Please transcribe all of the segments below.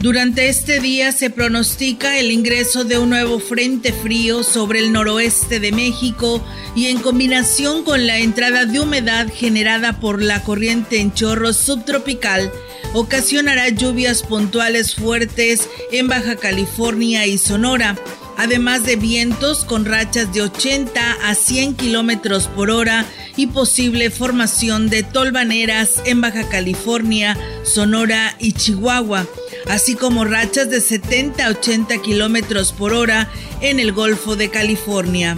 Durante este día se pronostica el ingreso de un nuevo frente frío sobre el noroeste de México y en combinación con la entrada de humedad generada por la corriente en chorro subtropical, ocasionará lluvias puntuales fuertes en Baja California y Sonora, además de vientos con rachas de 80 a 100 kilómetros por hora y posible formación de tolvaneras en Baja California, Sonora y Chihuahua así como rachas de 70 a 80 kilómetros por hora en el Golfo de California.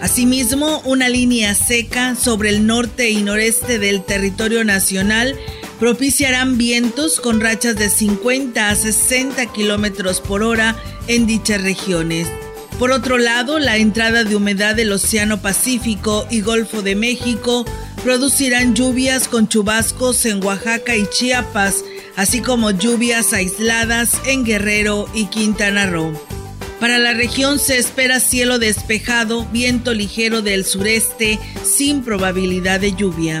Asimismo, una línea seca sobre el norte y noreste del territorio nacional propiciarán vientos con rachas de 50 a 60 kilómetros por hora en dichas regiones. Por otro lado, la entrada de humedad del Océano Pacífico y Golfo de México producirán lluvias con chubascos en Oaxaca y Chiapas, así como lluvias aisladas en Guerrero y Quintana Roo. Para la región se espera cielo despejado, viento ligero del sureste sin probabilidad de lluvia.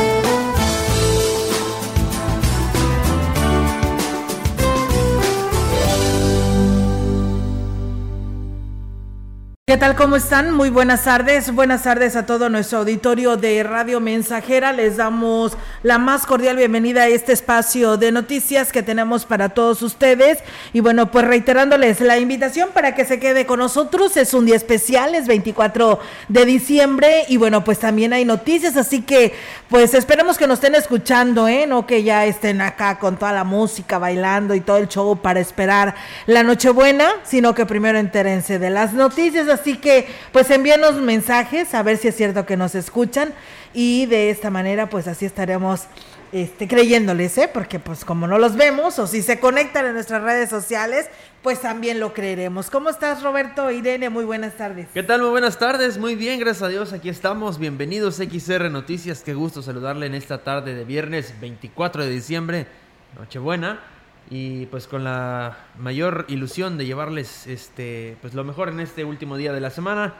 ¿Qué tal? ¿Cómo están? Muy buenas tardes. Buenas tardes a todo nuestro auditorio de Radio Mensajera. Les damos la más cordial bienvenida a este espacio de noticias que tenemos para todos ustedes. Y bueno, pues reiterándoles la invitación para que se quede con nosotros. Es un día especial, es 24 de diciembre. Y bueno, pues también hay noticias. Así que pues esperemos que nos estén escuchando, ¿eh? No que ya estén acá con toda la música, bailando y todo el show para esperar la Nochebuena, sino que primero entérense de las noticias Así que, pues envíenos mensajes a ver si es cierto que nos escuchan y de esta manera, pues así estaremos este, creyéndoles, ¿eh? Porque pues como no los vemos o si se conectan en nuestras redes sociales, pues también lo creeremos. ¿Cómo estás, Roberto? Irene, muy buenas tardes. ¿Qué tal? Muy buenas tardes. Muy bien, gracias a Dios. Aquí estamos. Bienvenidos XR Noticias. Qué gusto saludarle en esta tarde de viernes 24 de diciembre. Nochebuena y pues con la mayor ilusión de llevarles este pues lo mejor en este último día de la semana.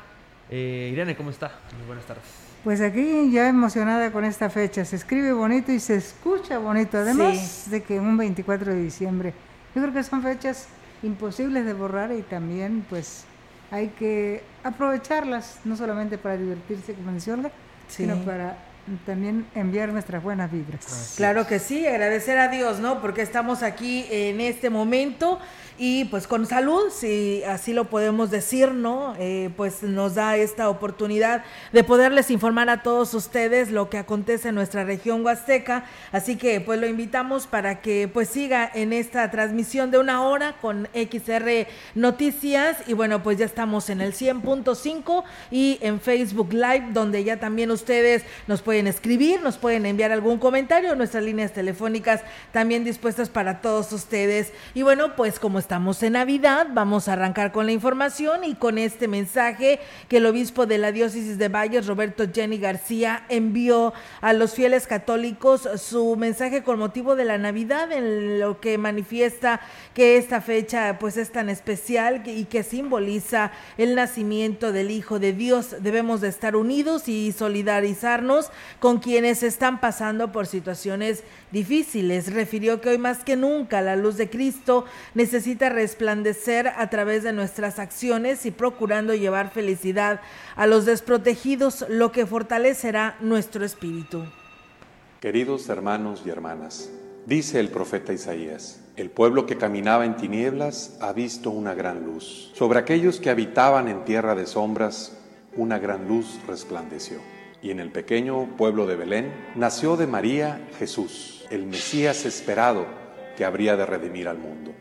Eh, Irene, ¿cómo está? Muy buenas tardes. Pues aquí ya emocionada con esta fecha, se escribe bonito y se escucha bonito, además de que un 24 de diciembre. Yo creo que son fechas imposibles de borrar y también pues hay que aprovecharlas, no solamente para divertirse, como dice Olga, sino para también enviar nuestras buenas vibras. claro que sí, agradecer a Dios, ¿no? Porque estamos aquí en este momento y pues con salud, si así lo podemos decir, ¿no? Eh, pues nos da esta oportunidad de poderles informar a todos ustedes lo que acontece en nuestra región huasteca, así que pues lo invitamos para que pues siga en esta transmisión de una hora con XR Noticias y bueno, pues ya estamos en el 100.5 y en Facebook Live, donde ya también ustedes nos pueden escribir, nos pueden enviar algún comentario, nuestras líneas telefónicas también dispuestas para todos ustedes. Y bueno, pues como estamos en Navidad, vamos a arrancar con la información y con este mensaje que el obispo de la diócesis de Valles, Roberto Jenny García, envió a los fieles católicos su mensaje con motivo de la Navidad, en lo que manifiesta que esta fecha pues es tan especial y que simboliza el nacimiento del Hijo de Dios. Debemos de estar unidos y solidarizarnos con quienes están pasando por situaciones difíciles. Refirió que hoy más que nunca la luz de Cristo necesita resplandecer a través de nuestras acciones y procurando llevar felicidad a los desprotegidos, lo que fortalecerá nuestro espíritu. Queridos hermanos y hermanas, dice el profeta Isaías, el pueblo que caminaba en tinieblas ha visto una gran luz. Sobre aquellos que habitaban en tierra de sombras, una gran luz resplandeció. Y en el pequeño pueblo de Belén nació de María Jesús el Mesías esperado que habría de redimir al mundo.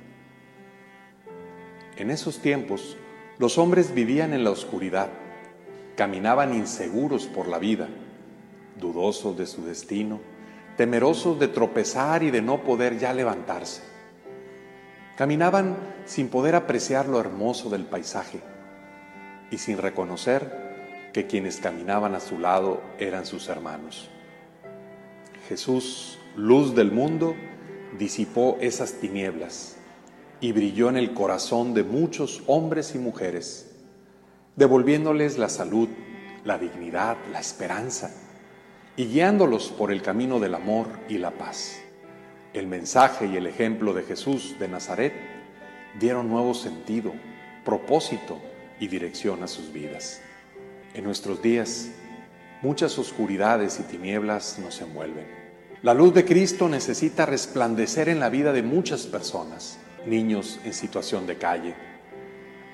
En esos tiempos, los hombres vivían en la oscuridad, caminaban inseguros por la vida, dudosos de su destino, temerosos de tropezar y de no poder ya levantarse. Caminaban sin poder apreciar lo hermoso del paisaje y sin reconocer que quienes caminaban a su lado eran sus hermanos. Jesús luz del mundo, disipó esas tinieblas y brilló en el corazón de muchos hombres y mujeres, devolviéndoles la salud, la dignidad, la esperanza y guiándolos por el camino del amor y la paz. El mensaje y el ejemplo de Jesús de Nazaret dieron nuevo sentido, propósito y dirección a sus vidas. En nuestros días, muchas oscuridades y tinieblas nos envuelven. La luz de Cristo necesita resplandecer en la vida de muchas personas, niños en situación de calle,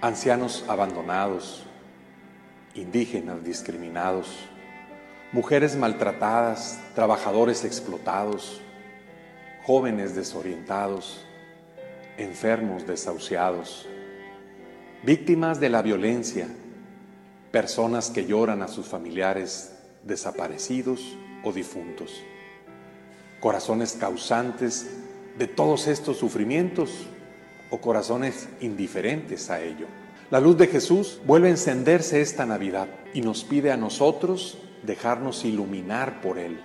ancianos abandonados, indígenas discriminados, mujeres maltratadas, trabajadores explotados, jóvenes desorientados, enfermos desahuciados, víctimas de la violencia, personas que lloran a sus familiares desaparecidos o difuntos, corazones causantes de todos estos sufrimientos o corazones indiferentes a ello. La luz de Jesús vuelve a encenderse esta Navidad y nos pide a nosotros dejarnos iluminar por Él,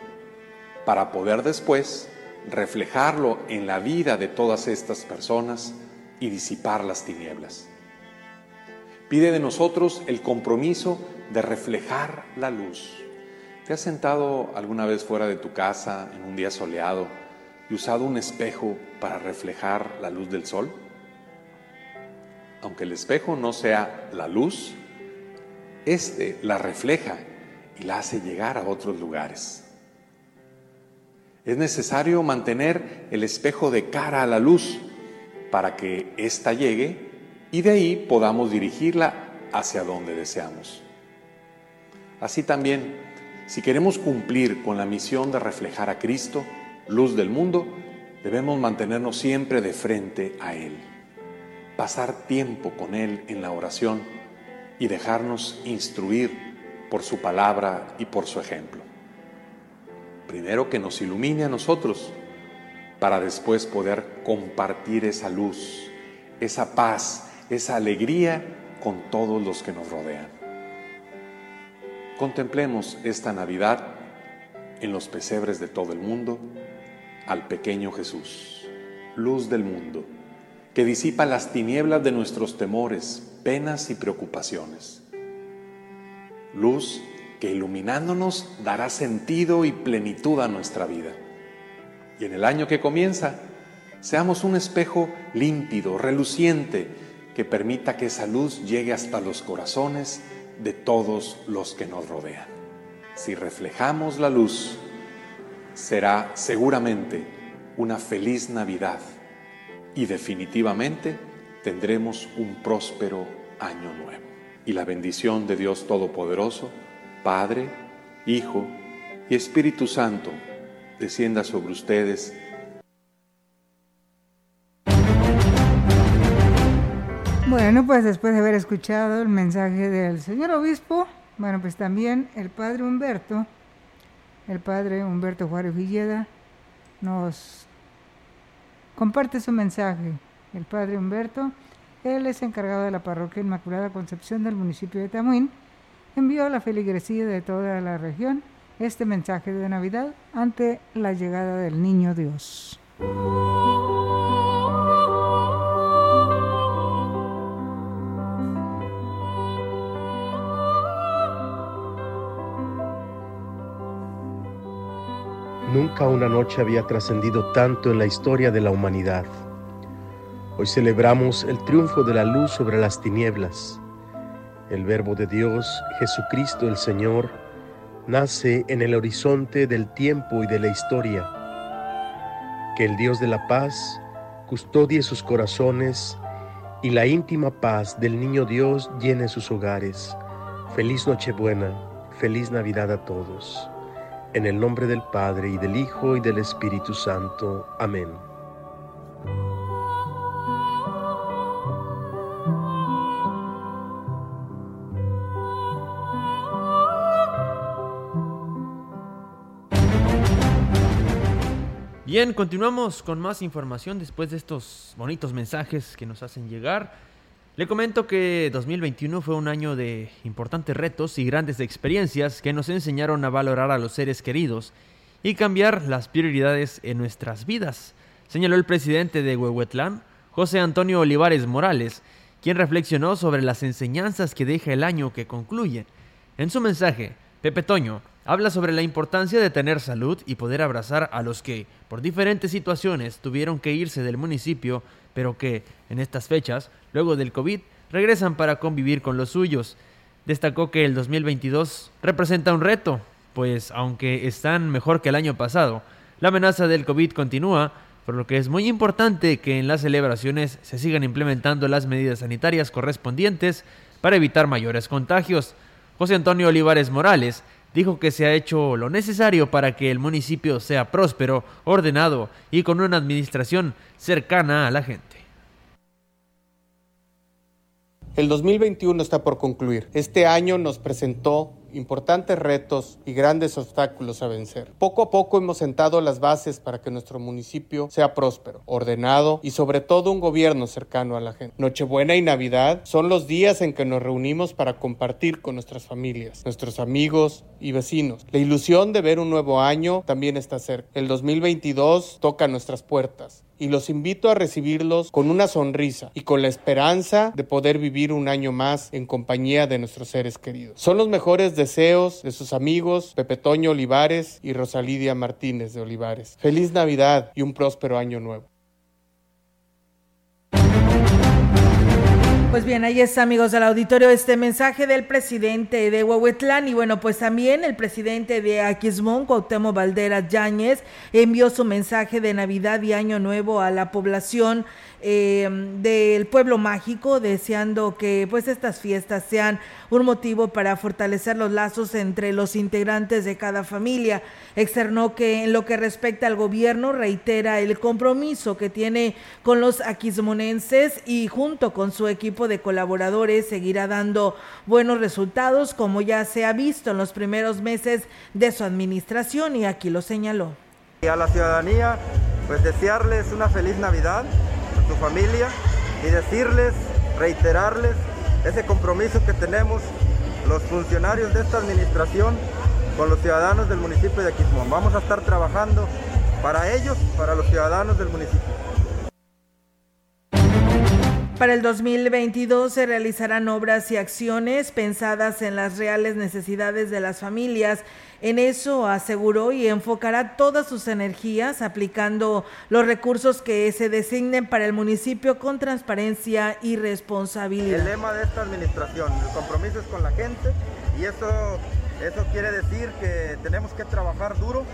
para poder después reflejarlo en la vida de todas estas personas y disipar las tinieblas. Pide de nosotros el compromiso de reflejar la luz. ¿Te has sentado alguna vez fuera de tu casa en un día soleado y usado un espejo para reflejar la luz del sol? Aunque el espejo no sea la luz, este la refleja y la hace llegar a otros lugares. Es necesario mantener el espejo de cara a la luz para que ésta llegue y de ahí podamos dirigirla hacia donde deseamos. Así también, si queremos cumplir con la misión de reflejar a Cristo, luz del mundo, debemos mantenernos siempre de frente a Él, pasar tiempo con Él en la oración y dejarnos instruir por su palabra y por su ejemplo. Primero que nos ilumine a nosotros para después poder compartir esa luz, esa paz, esa alegría con todos los que nos rodean. Contemplemos esta Navidad en los pesebres de todo el mundo al pequeño Jesús, luz del mundo, que disipa las tinieblas de nuestros temores, penas y preocupaciones. Luz que iluminándonos dará sentido y plenitud a nuestra vida. Y en el año que comienza, seamos un espejo límpido, reluciente, que permita que esa luz llegue hasta los corazones de todos los que nos rodean. Si reflejamos la luz, será seguramente una feliz Navidad y definitivamente tendremos un próspero año nuevo. Y la bendición de Dios Todopoderoso, Padre, Hijo y Espíritu Santo, descienda sobre ustedes. Bueno, pues después de haber escuchado el mensaje del señor obispo, bueno, pues también el padre Humberto, el padre Humberto Juárez Villeda, nos comparte su mensaje. El padre Humberto, él es encargado de la parroquia Inmaculada Concepción del municipio de Tamuín, envió a la feligresía de toda la región este mensaje de Navidad ante la llegada del Niño Dios. Nunca una noche había trascendido tanto en la historia de la humanidad. Hoy celebramos el triunfo de la luz sobre las tinieblas el Verbo de Dios, Jesucristo el Señor, nace en el horizonte del tiempo y de la historia. Que el Dios de la paz custodie sus corazones y la íntima paz del niño Dios llene sus hogares. Feliz Nochebuena, feliz Navidad a todos. En el nombre del Padre y del Hijo y del Espíritu Santo. Amén. Bien, continuamos con más información después de estos bonitos mensajes que nos hacen llegar. Le comento que 2021 fue un año de importantes retos y grandes experiencias que nos enseñaron a valorar a los seres queridos y cambiar las prioridades en nuestras vidas, señaló el presidente de Huehuetlán, José Antonio Olivares Morales, quien reflexionó sobre las enseñanzas que deja el año que concluye. En su mensaje, Pepe Toño habla sobre la importancia de tener salud y poder abrazar a los que, por diferentes situaciones, tuvieron que irse del municipio, pero que, en estas fechas, luego del COVID, regresan para convivir con los suyos. Destacó que el 2022 representa un reto, pues aunque están mejor que el año pasado, la amenaza del COVID continúa, por lo que es muy importante que en las celebraciones se sigan implementando las medidas sanitarias correspondientes para evitar mayores contagios. José Antonio Olivares Morales dijo que se ha hecho lo necesario para que el municipio sea próspero, ordenado y con una administración cercana a la gente. El 2021 está por concluir. Este año nos presentó importantes retos y grandes obstáculos a vencer. Poco a poco hemos sentado las bases para que nuestro municipio sea próspero, ordenado y sobre todo un gobierno cercano a la gente. Nochebuena y Navidad son los días en que nos reunimos para compartir con nuestras familias, nuestros amigos y vecinos. La ilusión de ver un nuevo año también está cerca. El 2022 toca nuestras puertas y los invito a recibirlos con una sonrisa y con la esperanza de poder vivir un año más en compañía de nuestros seres queridos. Son los mejores deseos de sus amigos Pepe Toño Olivares y Rosalidia Martínez de Olivares. Feliz Navidad y un próspero año nuevo. Pues bien, ahí está, amigos del auditorio, este mensaje del presidente de Huehuetlán. Y bueno, pues también el presidente de Aquismón, Cuauhtémoc Valderas Yáñez, envió su mensaje de Navidad y Año Nuevo a la población eh, del pueblo mágico, deseando que pues estas fiestas sean un motivo para fortalecer los lazos entre los integrantes de cada familia. Externó que en lo que respecta al gobierno reitera el compromiso que tiene con los aquismonenses y junto con su equipo de colaboradores seguirá dando buenos resultados como ya se ha visto en los primeros meses de su administración y aquí lo señaló. Y a la ciudadanía, pues desearles una feliz Navidad su familia y decirles, reiterarles ese compromiso que tenemos los funcionarios de esta administración con los ciudadanos del municipio de Aquismón. Vamos a estar trabajando para ellos, para los ciudadanos del municipio. Para el 2022 se realizarán obras y acciones pensadas en las reales necesidades de las familias en eso aseguró y enfocará todas sus energías aplicando los recursos que se designen para el municipio con transparencia y responsabilidad. El lema de esta administración, el compromiso es con la gente y eso, eso quiere decir que tenemos que trabajar duro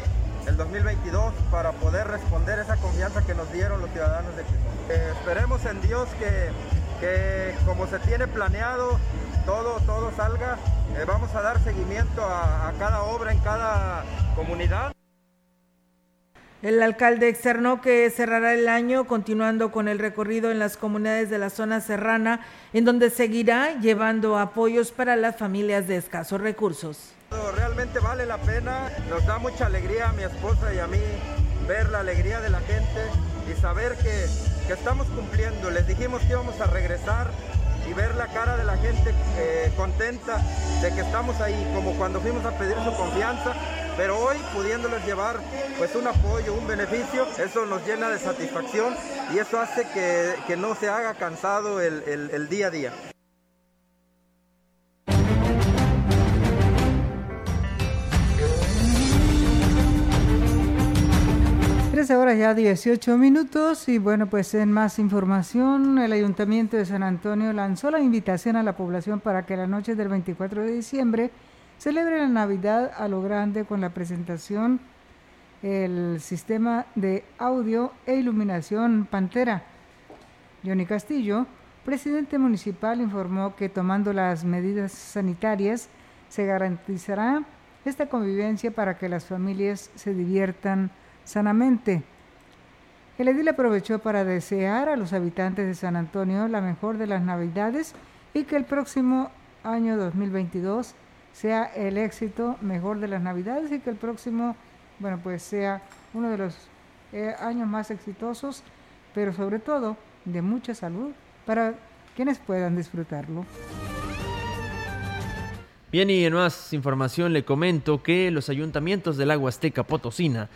el 2022 para poder responder esa confianza que nos dieron los ciudadanos de Quijón. Eh, esperemos en Dios que, que como se tiene planeado todo, todo salga eh, vamos a dar seguimiento a, a cada obra en cada comunidad. El alcalde externó que cerrará el año continuando con el recorrido en las comunidades de la zona serrana, en donde seguirá llevando apoyos para las familias de escasos recursos. Realmente vale la pena, nos da mucha alegría a mi esposa y a mí ver la alegría de la gente y saber que, que estamos cumpliendo. Les dijimos que íbamos a regresar y ver la cara de la gente eh, contenta de que estamos ahí, como cuando fuimos a pedir su confianza, pero hoy pudiéndoles llevar pues un apoyo, un beneficio, eso nos llena de satisfacción y eso hace que, no se haga cansado el día a día. 13 horas ya 18 minutos y bueno, pues en más información, el Ayuntamiento de San Antonio lanzó la invitación a la población para que la noche del 24 de diciembre celebre la Navidad a lo grande con la presentación el sistema de audio e iluminación Pantera. Johnny Castillo, presidente municipal, informó que tomando las medidas sanitarias se garantizará esta convivencia para que las familias se diviertan sanamente. El edil aprovechó para desear a los habitantes de San Antonio la mejor de las Navidades y que el próximo año 2022 sea el éxito mejor de las Navidades y que el próximo, bueno, pues sea uno de los eh, años más exitosos, pero sobre todo de mucha salud para quienes puedan disfrutarlo. Bien, y en más información le comento que los ayuntamientos del agua Azteca Potosina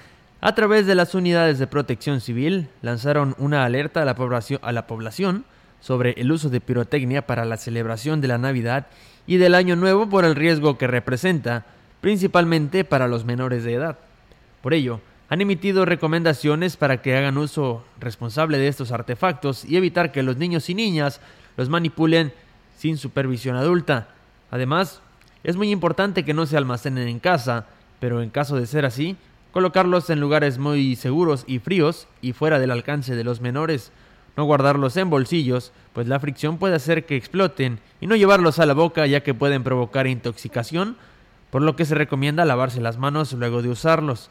A través de las unidades de protección civil, lanzaron una alerta a la, población, sobre el uso de pirotecnia para la celebración de la Navidad y del Año Nuevo por el riesgo que representa, principalmente para los menores de edad. Por ello, han emitido recomendaciones para que hagan uso responsable de estos artefactos y evitar que los niños y niñas los manipulen sin supervisión adulta. Además, es muy importante que no se almacenen en casa, pero en caso de ser así, colocarlos en lugares muy seguros y fríos y fuera del alcance de los menores. No guardarlos en bolsillos, pues la fricción puede hacer que exploten, y no llevarlos a la boca ya que pueden provocar intoxicación, por lo que se recomienda lavarse las manos luego de usarlos.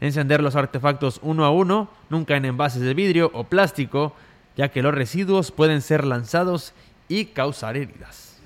Encender los artefactos uno a uno, nunca en envases de vidrio o plástico, ya que los residuos pueden ser lanzados y causar heridas.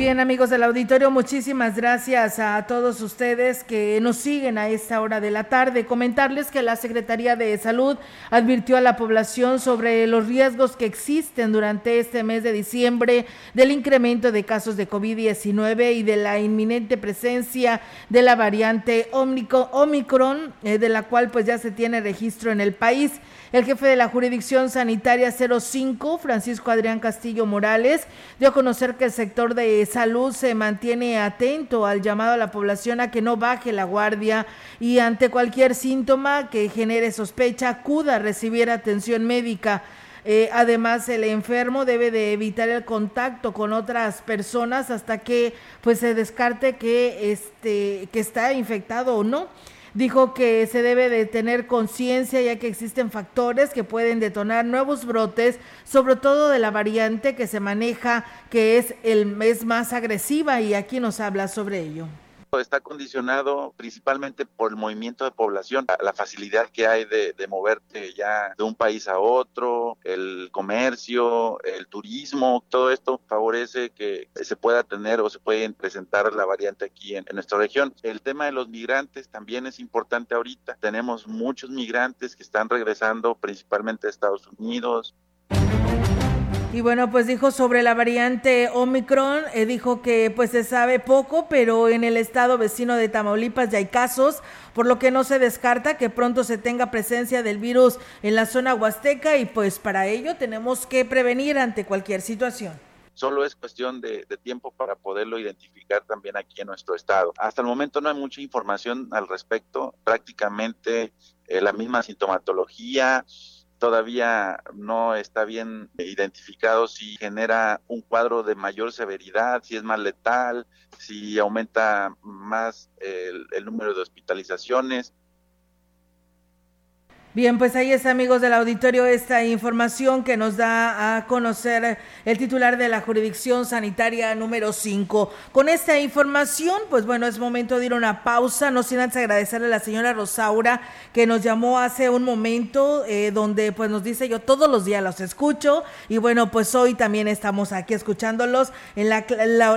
Bien amigos del auditorio, muchísimas gracias a todos ustedes que nos siguen a esta hora de la tarde. Comentarles que la Secretaría de Salud advirtió a la población sobre los riesgos que existen durante este mes de diciembre del incremento de casos de COVID-19 y de la inminente presencia de la variante Omicron, eh, de la cual pues ya se tiene registro en el país. El jefe de la jurisdicción sanitaria 05, Francisco Adrián Castillo Morales, dio a conocer que el sector de salud se mantiene atento al llamado a la población a que no baje la guardia y ante cualquier síntoma que genere sospecha acuda a recibir atención médica. Eh, además, el enfermo debe de evitar el contacto con otras personas hasta que pues se descarte que este que está infectado o no. Dijo que se debe de tener conciencia ya que existen factores que pueden detonar nuevos brotes, sobre todo de la variante que se maneja, que es el mes más agresiva y aquí nos habla sobre ello está condicionado principalmente por el movimiento de población, la facilidad que hay de, moverte ya de un país a otro, el comercio, el turismo, todo esto favorece que se pueda tener o se pueda presentar la variante aquí en, en nuestra región. El tema de los migrantes también es importante ahorita. Tenemos muchos migrantes que están regresando principalmente a Estados Unidos, y bueno, pues dijo sobre la variante Omicron, eh, dijo que pues se sabe poco, pero en el estado vecino de Tamaulipas ya hay casos, por lo que no se descarta que pronto se tenga presencia del virus en la zona huasteca y pues para ello tenemos que prevenir ante cualquier situación solo es cuestión de, tiempo para poderlo identificar también aquí en nuestro estado. Hasta el momento no hay mucha información al respecto, prácticamente eh, la misma sintomatología, todavía no está bien identificado si genera un cuadro de mayor severidad, si es más letal, si aumenta más el, el número de hospitalizaciones. Bien, pues ahí está, amigos del auditorio, esta información que nos da a conocer el titular de la jurisdicción sanitaria número 5. Con esta información, pues bueno, es momento de ir a una pausa, no sin antes agradecerle a la señora Rosaura que nos llamó hace un momento, eh, donde pues nos dice yo todos los días los escucho y bueno, pues hoy también estamos aquí escuchándolos en la,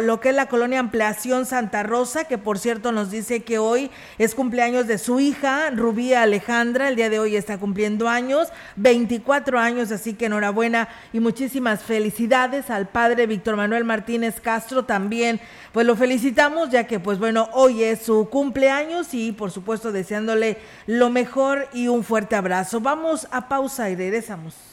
lo que es la colonia Ampliación Santa Rosa, que por cierto nos dice que hoy es cumpleaños de su hija, Rubí Alejandra, el día de hoy está cumpliendo años, 24 años, así que enhorabuena y muchísimas felicidades al padre Víctor Manuel Martínez Castro también. Pues lo felicitamos ya que pues bueno, hoy es su cumpleaños y por supuesto deseándole lo mejor y un fuerte abrazo. Vamos a pausa y regresamos.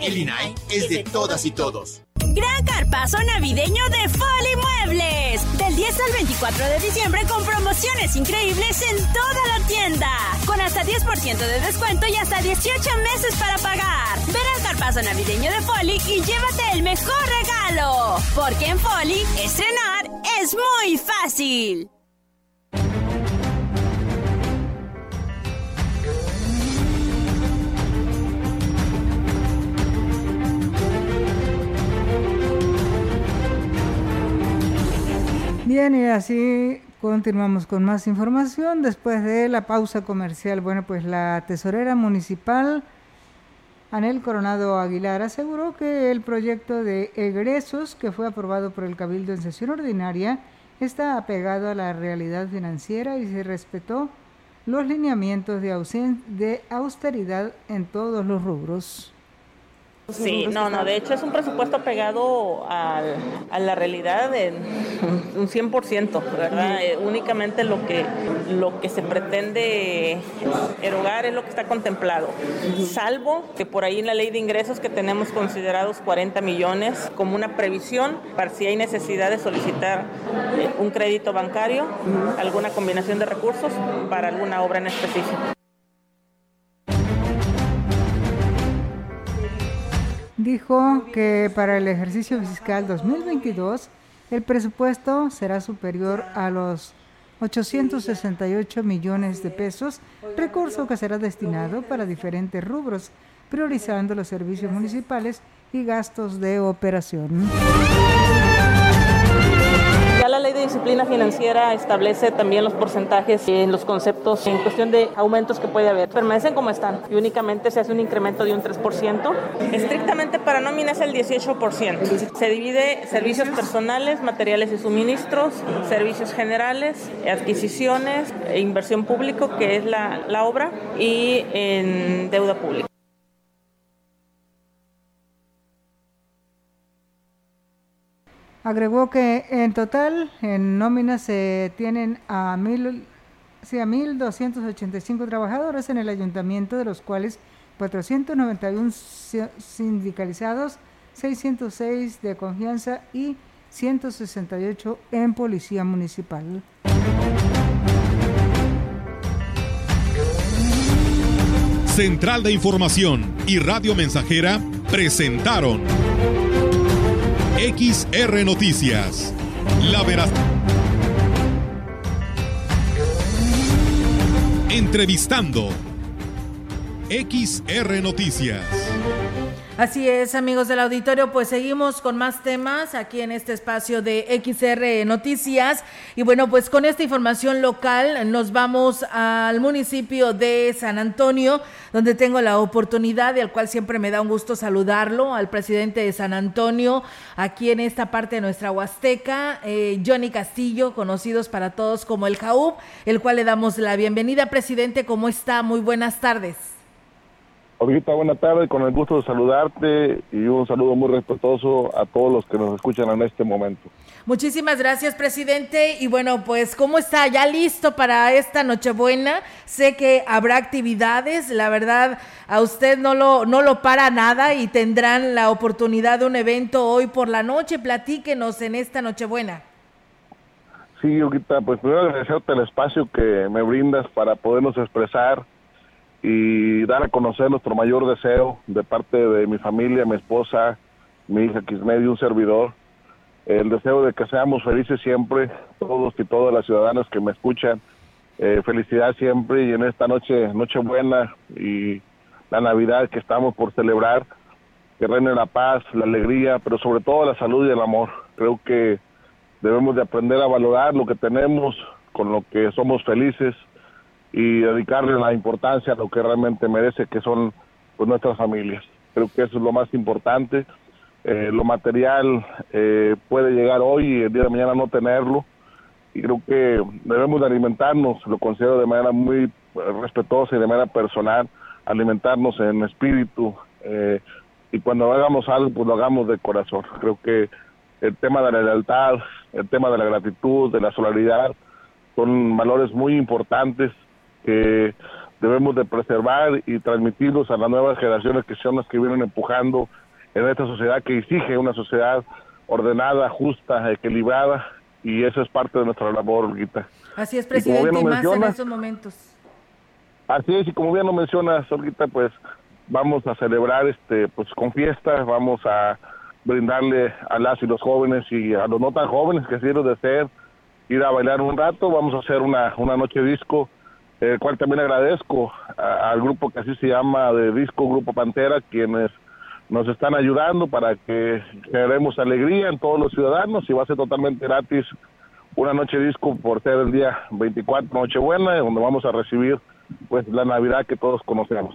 El INAI es de todas y todos. Gran carpazo navideño de Foli Muebles. Del 10 al 24 de diciembre con promociones increíbles en toda la tienda. Con hasta 10% de descuento y hasta 18 meses para pagar. Ven al carpazo navideño de Foli y llévate el mejor regalo. Porque en Foli, estrenar es muy fácil. Bien, y así continuamos con más información después de la pausa comercial. Bueno, pues la tesorera municipal Anel Coronado Aguilar aseguró que el proyecto de egresos que fue aprobado por el Cabildo en sesión ordinaria está apegado a la realidad financiera y se respetó los lineamientos de, de austeridad en todos los rubros. Sí, no, no, de hecho es un presupuesto pegado a la realidad en un 100%, ¿verdad? Eh, únicamente lo que, lo que se pretende erogar es lo que está contemplado, salvo que por ahí en la ley de ingresos que tenemos considerados 40 millones como una previsión para si hay necesidad de solicitar eh, un crédito bancario, alguna combinación de recursos para alguna obra en específico. Dijo que para el ejercicio fiscal 2022 el presupuesto será superior a los 868 millones de pesos, recurso que será destinado para diferentes rubros, priorizando los servicios municipales y gastos de operación disciplina financiera establece también los porcentajes en los conceptos en cuestión de aumentos que puede haber. Permanecen como están y únicamente se hace un incremento de un 3%. Estrictamente para nómina es el 18%. Se divide servicios personales, materiales y suministros, servicios generales, adquisiciones, e inversión público, que es la, la obra, y en deuda pública. Agregó que en total en nóminas se tienen a mil, a 1.285 trabajadores en el ayuntamiento, de los cuales 491 sindicalizados, 606 de confianza y 168 en policía municipal. Central de Información y Radio Mensajera presentaron XR Noticias. La veraz. Entrevistando. XR Noticias. Así es, amigos del auditorio, pues seguimos con más temas aquí en este espacio de XR Noticias. Y bueno, pues con esta información local nos vamos al municipio de San Antonio, donde tengo la oportunidad y al cual siempre me da un gusto saludarlo, al presidente de San Antonio, aquí en esta parte de nuestra Huasteca, eh, Johnny Castillo, conocidos para todos como el JAUB, el cual le damos la bienvenida. Presidente, ¿cómo está? Muy buenas tardes. Olguita, buena tarde, con el gusto de saludarte y un saludo muy respetuoso a todos los que nos escuchan en este momento. Muchísimas gracias, presidente. Y bueno, pues, ¿cómo está? ¿Ya listo para esta Nochebuena? Sé que habrá actividades, la verdad, a usted no lo, no lo para nada y tendrán la oportunidad de un evento hoy por la noche. Platíquenos en esta Nochebuena. Sí, Olguita, pues primero agradecerte el espacio que me brindas para podernos expresar y dar a conocer nuestro mayor deseo de parte de mi familia, mi esposa, mi hija Quismed y un servidor, el deseo de que seamos felices siempre, todos y todas las ciudadanas que me escuchan, eh, felicidad siempre y en esta noche, noche buena y la Navidad que estamos por celebrar, que reine la paz, la alegría, pero sobre todo la salud y el amor. Creo que debemos de aprender a valorar lo que tenemos, con lo que somos felices, y dedicarle la importancia a lo que realmente merece, que son pues, nuestras familias. Creo que eso es lo más importante. Eh, lo material eh, puede llegar hoy y el día de mañana no tenerlo. Y creo que debemos de alimentarnos, lo considero de manera muy eh, respetuosa y de manera personal, alimentarnos en espíritu. y cuando hagamos algo, pues lo hagamos de corazón. Creo que el tema de la lealtad, el tema de la gratitud, de la solidaridad, son valores muy importantes que debemos de preservar y transmitirlos a las nuevas generaciones que son las que vienen empujando en esta sociedad que exige una sociedad ordenada, justa, equilibrada y eso es parte de nuestra labor, Olguita. Así es, presidente, y, más en estos momentos. Así es, y como bien lo mencionas, Olguita, pues vamos a celebrar este pues con fiestas, vamos a brindarle a las y los jóvenes y a los no tan jóvenes que quieren de ser, ir a bailar un rato, vamos a hacer una, una noche disco el cual también agradezco al grupo que así se llama de Disco Grupo Pantera, quienes nos están ayudando para que generemos alegría en todos los ciudadanos y va a ser totalmente gratis una noche disco por ser el día 24, Nochebuena, donde vamos a recibir pues la Navidad que todos conocemos.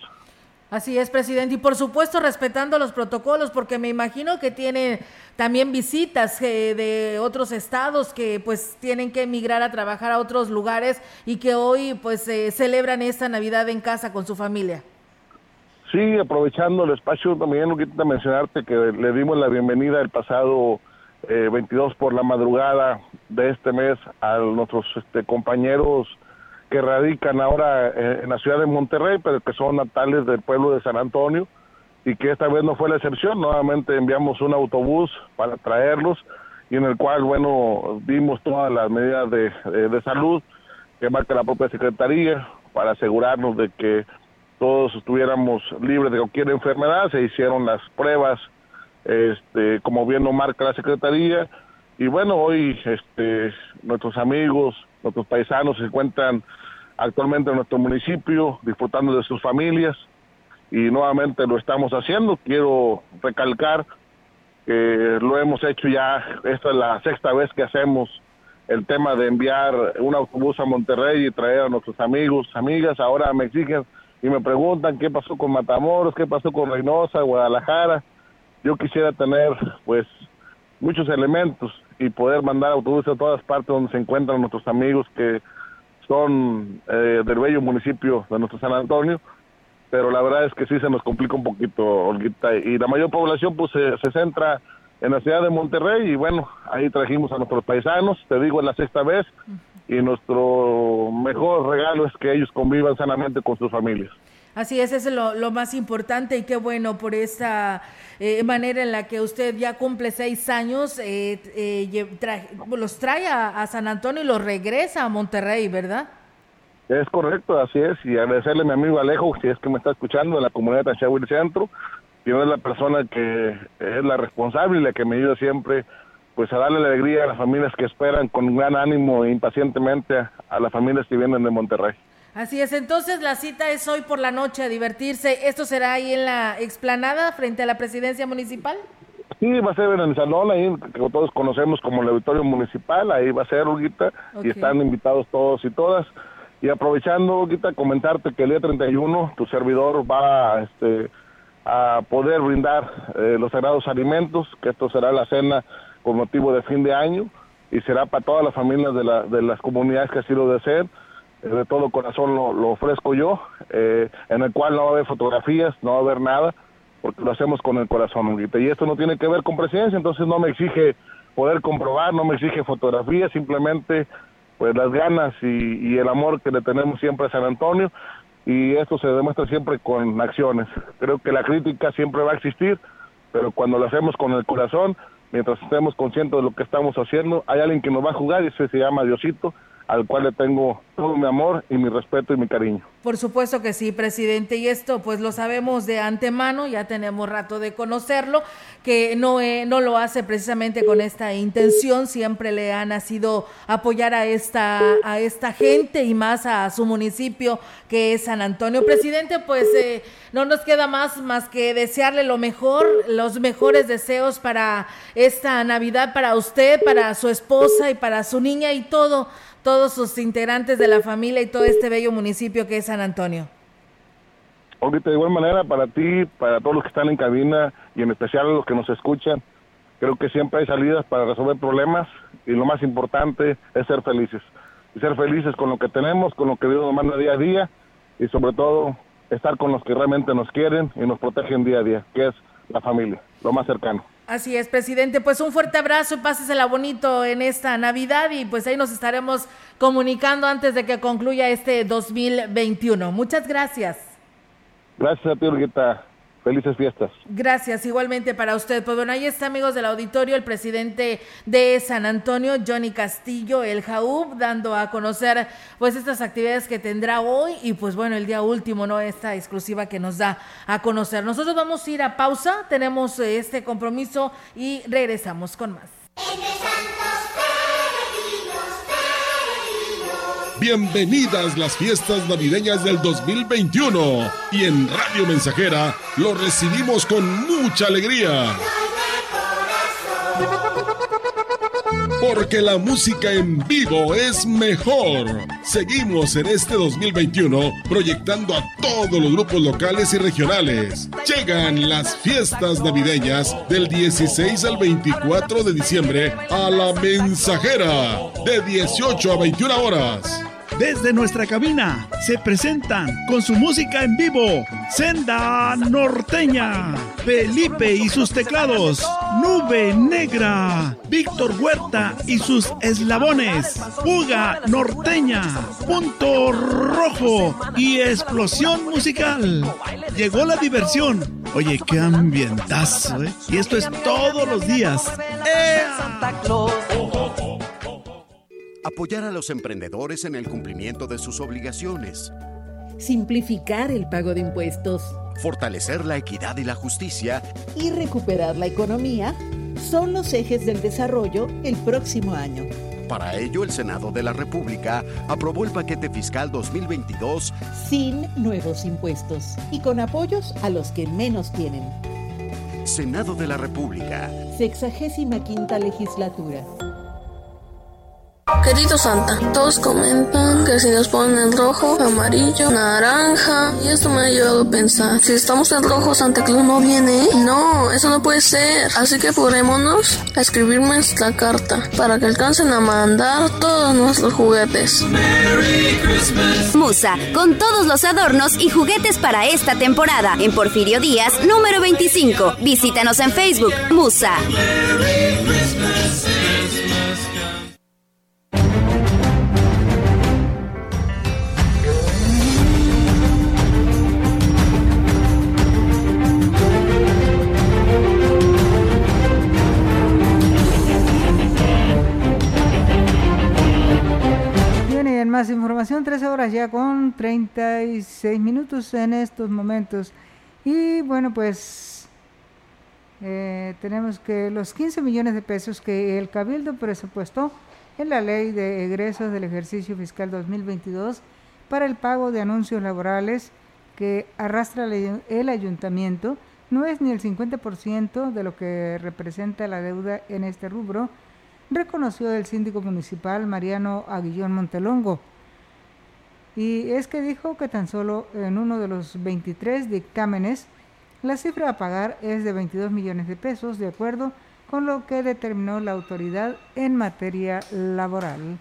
Así es, presidente. Y por supuesto respetando los protocolos, porque me imagino que tiene también visitas eh, de otros estados que pues tienen que emigrar a trabajar a otros lugares y que hoy pues eh, celebran esta Navidad en casa con su familia. Sí, aprovechando el espacio, también no quiero mencionarte que le dimos la bienvenida el pasado 22 eh, por la madrugada de este mes a nuestros este, compañeros que radican ahora en, la ciudad de Monterrey, pero que son natales del pueblo de San Antonio y que esta vez no fue la excepción. Nuevamente enviamos un autobús para traerlos y en el cual, bueno, dimos todas las medidas de, de salud que marca la propia Secretaría para asegurarnos de que todos estuviéramos libres de cualquier enfermedad. Se hicieron las pruebas, este, como bien lo marca la Secretaría. Y bueno, hoy este, nuestros amigos, nuestros paisanos se encuentran actualmente en nuestro municipio, disfrutando de sus familias y nuevamente lo estamos haciendo. Quiero recalcar que lo hemos hecho ya, esta es la sexta vez que hacemos el tema de enviar un autobús a Monterrey y traer a nuestros amigos, amigas, ahora me exigen y me preguntan qué pasó con Matamoros, qué pasó con Reynosa, Guadalajara. Yo quisiera tener pues muchos elementos y poder mandar autobuses a todas partes donde se encuentran nuestros amigos que son eh, del bello municipio de nuestro San Antonio, pero la verdad es que sí se nos complica un poquito, Olguita, y la mayor población pues se, centra en la ciudad de Monterrey y bueno, ahí trajimos a nuestros paisanos, te digo es la sexta vez, y nuestro mejor regalo es que ellos convivan sanamente con sus familias. Así es, es lo, más importante y qué bueno por esta eh, manera en la que usted ya cumple seis años, eh, eh los trae a, San Antonio y los regresa a Monterrey, ¿verdad? Es correcto, así es, y agradecerle a mi amigo Alejo, si es que me está escuchando, de la comunidad de Tachahuil Centro, que es la persona que es la responsable y la que me ayuda siempre pues a darle la alegría a las familias que esperan con gran ánimo e impacientemente a las familias que vienen de Monterrey. Así es, entonces la cita es hoy por la noche a divertirse. ¿Esto será ahí en la explanada frente a la presidencia municipal? Sí, va a ser en el salón, ahí que todos conocemos como el auditorio municipal, ahí va a ser, Olguita, y están invitados todos y todas. Y aprovechando, Olguita, comentarte que el día 31 tu servidor va este, a poder brindar eh, los sagrados alimentos, que esto será la cena con motivo de fin de año y será para todas las familias de, la, de las comunidades que así lo deseen de todo corazón lo, ofrezco yo, eh, en el cual no va a haber fotografías, no va a haber nada, porque lo hacemos con el corazón, Y esto no tiene que ver con presidencia, entonces no me exige poder comprobar, no me exige fotografías, simplemente pues las ganas y, el amor que le tenemos siempre a San Antonio, y esto se demuestra siempre con acciones. Creo que la crítica siempre va a existir, pero cuando lo hacemos con el corazón, mientras estemos conscientes de lo que estamos haciendo, hay alguien que nos va a jugar y ese se llama Diosito, al cual le tengo todo mi amor y mi respeto y mi cariño. Por supuesto que sí, presidente, y esto pues lo sabemos de antemano, ya tenemos rato de conocerlo, que no, eh, no lo hace precisamente con esta intención, siempre le ha nacido apoyar a esta, a esta gente y más a su municipio que es San Antonio. Presidente, pues eh, no nos queda más más que desearle lo mejor, los mejores deseos para esta Navidad, para usted, para su esposa y para su niña y todo todos sus integrantes de la familia y todo este bello municipio que es San Antonio. Ahorita de igual manera para ti, para todos los que están en cabina y en especial los que nos escuchan, creo que siempre hay salidas para resolver problemas y lo más importante es ser felices. Y ser felices con lo que tenemos, con lo que Dios nos manda día a día y sobre todo estar con los que realmente nos quieren y nos protegen día a día, que es la familia, lo más cercano. Así es, presidente. Pues un fuerte abrazo y pásesela bonito en esta Navidad y pues ahí nos estaremos comunicando antes de que concluya este 2021. Muchas gracias. Gracias a ti. Felices fiestas. Gracias, igualmente para usted. Pues bueno, ahí está, amigos del auditorio, el presidente de San Antonio, Johnny Castillo, el JAUB, dando a conocer pues estas actividades que tendrá hoy y pues bueno, el día último, ¿no? Esta exclusiva que nos da a conocer. Nosotros vamos a ir a pausa, tenemos eh, este compromiso y regresamos con más. Bienvenidas las fiestas navideñas del 2021 y en Radio Mensajera lo recibimos con mucha alegría. porque la música en vivo es mejor. Seguimos en este 2021 proyectando a todos los grupos locales y regionales. Llegan las fiestas navideñas del 16 al 24 de diciembre a La Mensajera de 18 a 21 horas. Desde nuestra cabina se presentan con su música en vivo Senda Norteña, Felipe y sus teclados, Nube Negra, Víctor Huerta y sus eslabones, Fuga Norteña, Punto Rojo y Explosión Musical. Llegó la diversión. Oye, qué ambientazo, ¿eh? Y esto es todos los días. Apoyar a los emprendedores en el cumplimiento de sus obligaciones. Simplificar el pago de impuestos. Fortalecer la equidad y la justicia. Y recuperar la economía son los ejes del desarrollo el próximo año. Para ello, el Senado de la República aprobó el paquete fiscal 2022 sin nuevos impuestos y con apoyos a los que menos tienen. Senado de la República. Sexagésima quinta legislatura. Querido Santa, todos comentan que si nos ponen rojo, amarillo, naranja, y esto me ha llevado a pensar, si estamos en rojo, Santa Claus no viene. No, eso no puede ser. Así que apurémonos a escribir nuestra carta para que alcancen a mandar todos nuestros juguetes. Musa, con todos los adornos y juguetes para esta temporada, en Porfirio Díaz, número 25. Visítanos en Facebook, Musa. Información, 13 horas ya con 36 minutos en estos momentos. Y bueno, pues eh, tenemos que los 15 millones de pesos que el Cabildo presupuestó en la ley de egresos del ejercicio fiscal 2022 para el pago de anuncios laborales que arrastra el ayuntamiento no es ni el 50% de lo que representa la deuda en este rubro, reconoció el síndico municipal Mariano Aguillón Montelongo. Y es que dijo que tan solo en uno de los 23 dictámenes la cifra a pagar es de 22 millones de pesos, de acuerdo con lo que determinó la autoridad en materia laboral.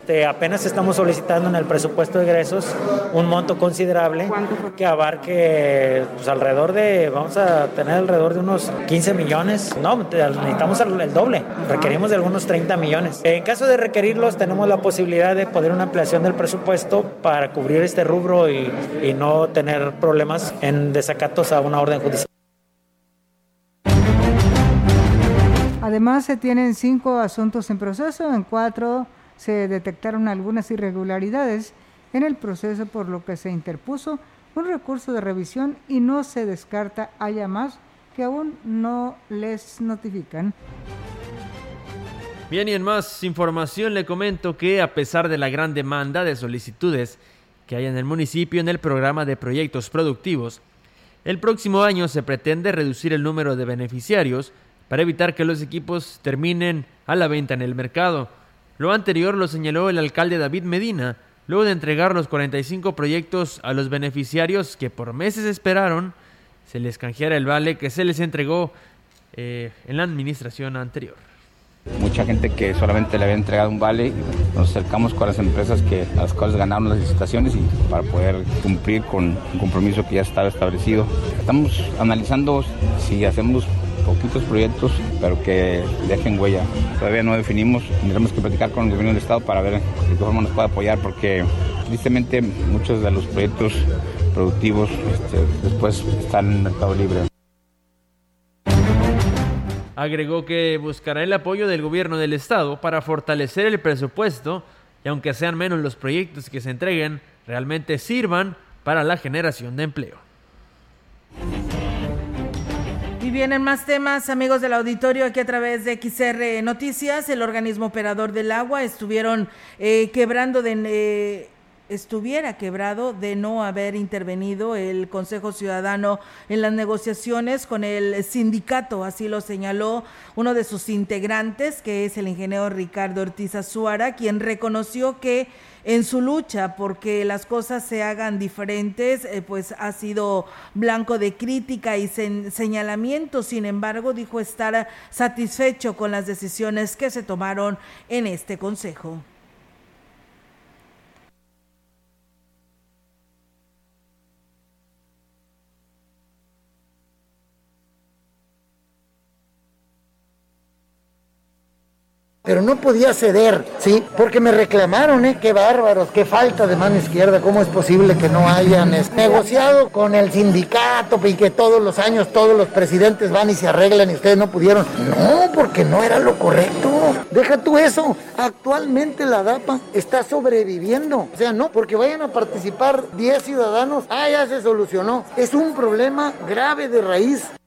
Este, apenas estamos solicitando en el presupuesto de egresos un monto considerable que abarque pues, alrededor de, vamos a tener alrededor de unos 15 millones. No, necesitamos el doble, requerimos de algunos 30 millones. En caso de requerirlos, tenemos la posibilidad de poder una ampliación del presupuesto para cubrir este rubro y, y no tener problemas en desacatos a una orden judicial. Además, se tienen cinco asuntos en proceso, en cuatro se detectaron algunas irregularidades en el proceso por lo que se interpuso un recurso de revisión y no se descarta haya más que aún no les notifican. Bien, y en más información le comento que a pesar de la gran demanda de solicitudes que hay en el municipio en el programa de proyectos productivos, el próximo año se pretende reducir el número de beneficiarios para evitar que los equipos terminen a la venta en el mercado. Lo anterior lo señaló el alcalde David Medina, luego de entregar los 45 proyectos a los beneficiarios que por meses esperaron se les canjeara el vale que se les entregó eh, en la administración anterior. Mucha gente que solamente le había entregado un vale, nos acercamos con las empresas que, a las cuales ganamos las licitaciones y para poder cumplir con un compromiso que ya estaba establecido. Estamos analizando si hacemos poquitos proyectos, pero que dejen huella. Todavía no definimos, tendremos que platicar con el gobierno del Estado para ver de qué forma nos puede apoyar, porque tristemente muchos de los proyectos productivos este, después están en el mercado libre. Agregó que buscará el apoyo del gobierno del Estado para fortalecer el presupuesto y aunque sean menos los proyectos que se entreguen, realmente sirvan para la generación de empleo. Y vienen más temas, amigos del auditorio, aquí a través de XR Noticias, el organismo operador del agua estuvieron eh, quebrando de... Eh, estuviera quebrado de no haber intervenido el Consejo Ciudadano en las negociaciones con el sindicato, así lo señaló uno de sus integrantes, que es el ingeniero Ricardo Ortiz Azuara, quien reconoció que en su lucha porque las cosas se hagan diferentes, eh, pues ha sido blanco de crítica y señalamiento. Sin embargo, dijo estar satisfecho con las decisiones que se tomaron en este Consejo. Pero no podía ceder, ¿sí? Porque me reclamaron, ¿eh? Qué bárbaros, qué falta de mano izquierda, ¿cómo es posible que no hayan negociado con el sindicato y que todos los años todos los presidentes van y se arreglan y ustedes no pudieron? No, porque no era lo correcto. Deja tú eso. Actualmente la DAPA está sobreviviendo. O sea, no, porque vayan a participar 10 ciudadanos, ah, ya se solucionó. Es un problema grave de raíz.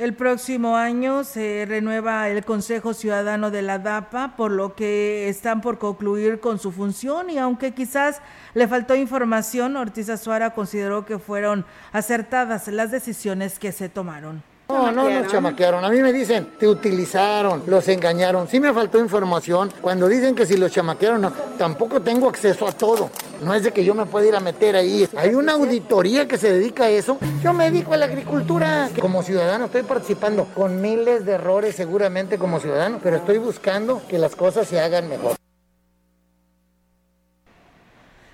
El próximo año se renueva el Consejo Ciudadano de la DAPA, por lo que están por concluir con su función y aunque quizás le faltó información, Ortiz Azuara consideró que fueron acertadas las decisiones que se tomaron. No, no nos chamaquearon. A mí me dicen, te utilizaron, los engañaron. Sí me faltó información. Cuando dicen que si los chamaquearon, no, tampoco tengo acceso a todo. No es de que yo me pueda ir a meter ahí. Hay una auditoría que se dedica a eso. Yo me dedico a la agricultura. Como ciudadano estoy participando con miles de errores seguramente como ciudadano, pero estoy buscando que las cosas se hagan mejor.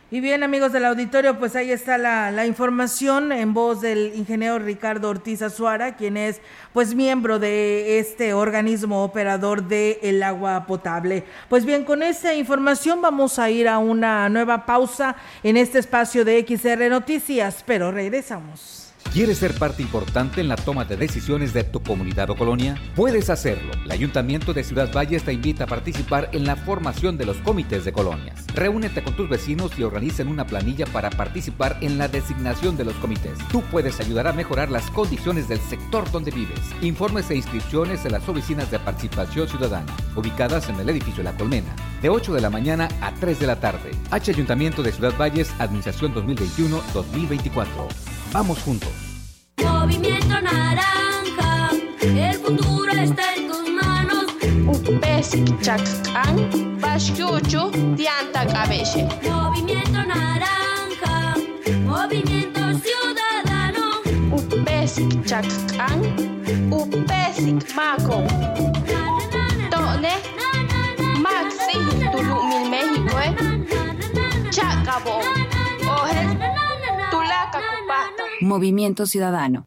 Y bien, amigos del auditorio, pues ahí está la, información en voz del ingeniero Ricardo Ortiz Azuara, quien es pues miembro de este organismo operador del el agua potable. Pues bien, con esta información vamos a ir a una nueva pausa en este espacio de XR Noticias, pero regresamos. ¿Quieres ser parte importante en la toma de decisiones de tu comunidad o colonia? Puedes hacerlo. El Ayuntamiento de Ciudad Valles te invita a participar en la formación de los comités de colonias. Reúnete con tus vecinos y organicen una planilla para participar en la designación de los comités. Tú puedes ayudar a mejorar las condiciones del sector donde vives. Informes e inscripciones en las oficinas de participación ciudadana, ubicadas en el edificio La Colmena, de 8 de la mañana a 3 de la tarde. H Ayuntamiento de Ciudad Valles, Administración 2021-2024. Vamos juntos. Movimiento naranja, el futuro está en tus manos. Upes chacán, bashuchu, dianta cabelle. Movimiento naranja, movimiento ciudadano. Upes chacán, upes maco. Tole, maxi, tulumil México, eh. Chacabo, Movimiento Ciudadano.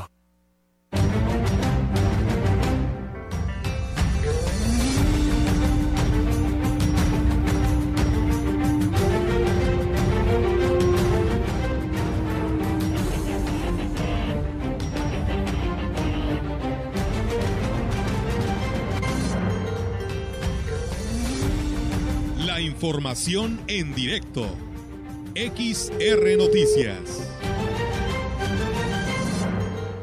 Información en directo. XR Noticias.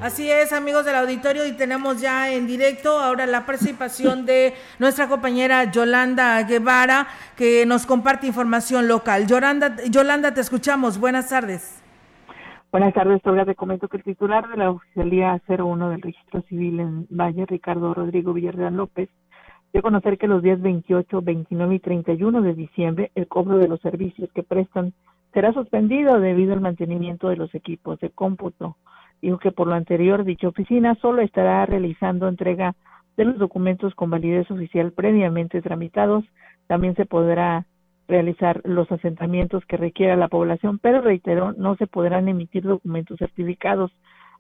Así es, amigos del auditorio, y tenemos ya en directo ahora la participación de nuestra compañera Yolanda Guevara, que nos comparte información local. Yolanda, Yolanda te escuchamos. Buenas tardes. Buenas tardes, Olga. Te comento que el titular de la Oficialía 01 del Registro Civil en Valle, Ricardo Rodrigo Villarreal López, dio conocer que los días 28, 29 y 31 de diciembre el cobro de los servicios que prestan será suspendido debido al mantenimiento de los equipos de cómputo Dijo que por lo anterior dicha oficina solo estará realizando entrega de los documentos con validez oficial previamente tramitados. También se podrá realizar los asentamientos que requiera la población, pero reiteró, no se podrán emitir documentos certificados.